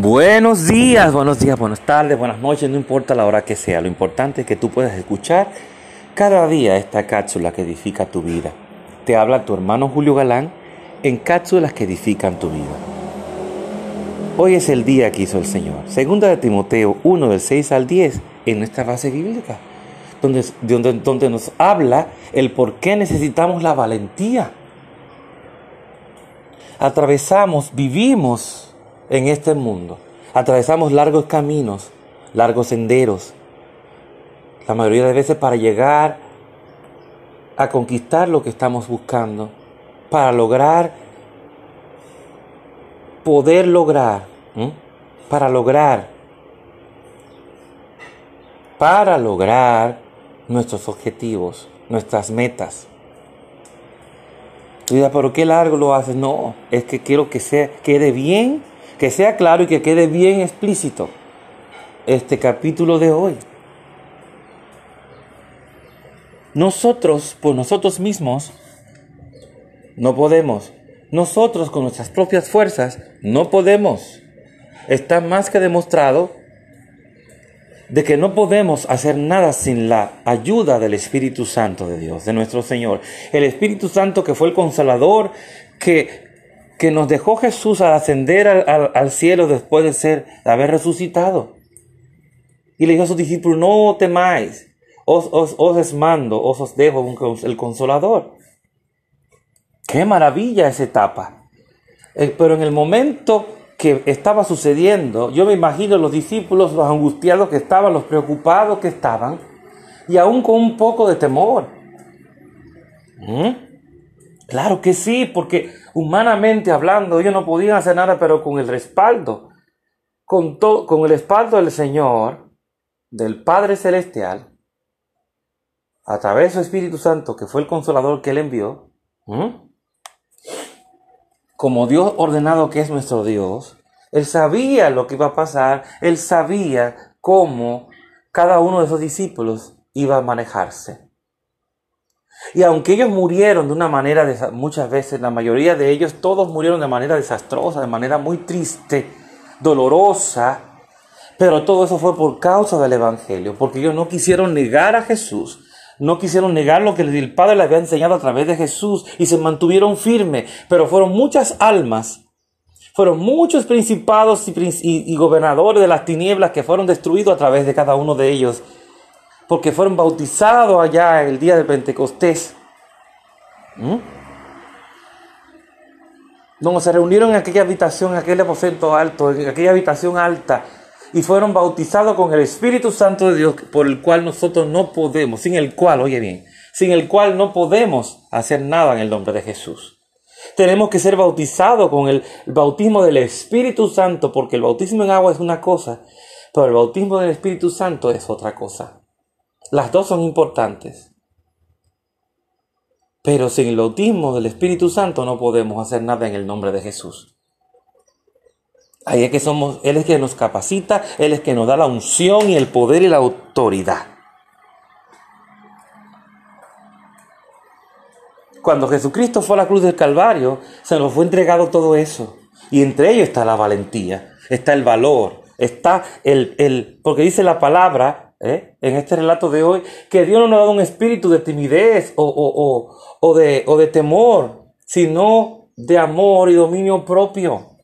Buenos días, buenos días, buenas tardes, buenas noches, no importa la hora que sea, lo importante es que tú puedas escuchar cada día esta cápsula que edifica tu vida. Te habla tu hermano Julio Galán en cápsulas que edifican tu vida. Hoy es el día que hizo el Señor. Segunda de Timoteo 1 del 6 al 10 en nuestra base bíblica, donde, donde, donde nos habla el por qué necesitamos la valentía. Atravesamos, vivimos en este mundo. Atravesamos largos caminos, largos senderos, la mayoría de veces para llegar a conquistar lo que estamos buscando, para lograr, poder lograr, para lograr, para lograr nuestros objetivos, nuestras metas. Y ¿pero qué largo lo haces? No, es que quiero que sea, quede bien que sea claro y que quede bien explícito este capítulo de hoy. Nosotros, por nosotros mismos, no podemos. Nosotros con nuestras propias fuerzas no podemos. Está más que demostrado de que no podemos hacer nada sin la ayuda del Espíritu Santo de Dios, de nuestro Señor. El Espíritu Santo que fue el consolador, que que nos dejó Jesús al ascender al, cielo después de ser, haber resucitado. Y le dijo a sus discípulos, no temáis, os, os, os mando, os, os dejo el consolador. Qué maravilla esa etapa. Eh, pero en el momento que estaba sucediendo, yo me imagino los discípulos, los angustiados que estaban, los preocupados que estaban, y aún con un poco de temor. ¿Mm? Claro que sí, porque humanamente hablando ellos no podían hacer nada, pero con el respaldo, con, con el respaldo del Señor, del Padre Celestial, a través del Espíritu Santo, que fue el consolador que Él envió, como Dios ordenado que es nuestro Dios, Él sabía lo que iba a pasar, Él sabía cómo cada uno de esos discípulos iba a manejarse. Y aunque ellos murieron de una manera, muchas veces, la mayoría de ellos, todos murieron de manera desastrosa, de manera muy triste, dolorosa, pero todo eso fue por causa del Evangelio, porque ellos no quisieron negar a Jesús, no quisieron negar lo que el Padre les había enseñado a través de Jesús y se mantuvieron firmes, pero fueron muchas almas, fueron muchos principados y, y gobernadores de las tinieblas que fueron destruidos a través de cada uno de ellos porque fueron bautizados allá el día de Pentecostés. ¿Mm? Donde se reunieron en aquella habitación, en aquel aposento alto, en aquella habitación alta, y fueron bautizados con el Espíritu Santo de Dios, por el cual nosotros no podemos, sin el cual, oye bien, sin el cual no podemos hacer nada en el nombre de Jesús. Tenemos que ser bautizados con el bautismo del Espíritu Santo, porque el bautismo en agua es una cosa, pero el bautismo del Espíritu Santo es otra cosa. Las dos son importantes. Pero sin el bautismo del Espíritu Santo no podemos hacer nada en el nombre de Jesús. Ahí es que somos, Él es que nos capacita, Él es que nos da la unción y el poder y la autoridad. Cuando Jesucristo fue a la cruz del Calvario, se nos fue entregado todo eso. Y entre ellos está la valentía, está el valor, está el, el porque dice la palabra ¿eh? en este relato de hoy, que Dios no nos ha dado un espíritu de timidez o, de, o de temor, sino de amor y dominio propio.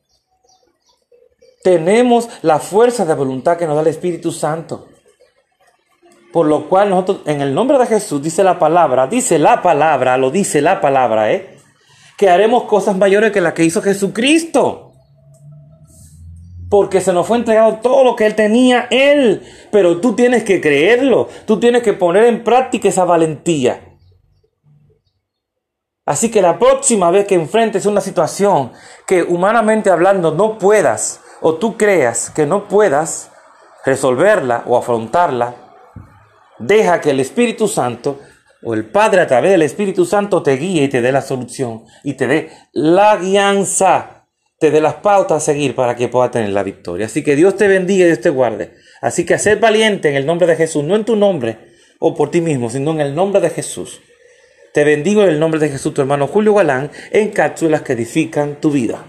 Tenemos la fuerza de voluntad que nos da el Espíritu Santo. Por lo cual nosotros, en el nombre de Jesús, dice la palabra, dice la palabra, lo dice la palabra, ¿eh? Que haremos cosas mayores que las que hizo Jesucristo porque se nos fue entregado todo lo que Él tenía, Él. Pero tú tienes que creerlo, tú tienes que poner en práctica esa valentía. Así que la próxima vez que enfrentes una situación que humanamente hablando no puedas, o tú creas que no puedas resolverla o afrontarla, deja que el Espíritu Santo o el Padre a través del Espíritu Santo te guíe y te dé la solución y te dé la guianza te dé las pautas a seguir para que pueda tener la victoria. Así que Dios te bendiga y Dios te guarde. Así que ser valiente en el nombre de Jesús, no en tu nombre o por ti mismo, sino en el nombre de Jesús. Te bendigo en el nombre de Jesús, tu hermano Julio Galán, en cápsulas que edifican tu vida.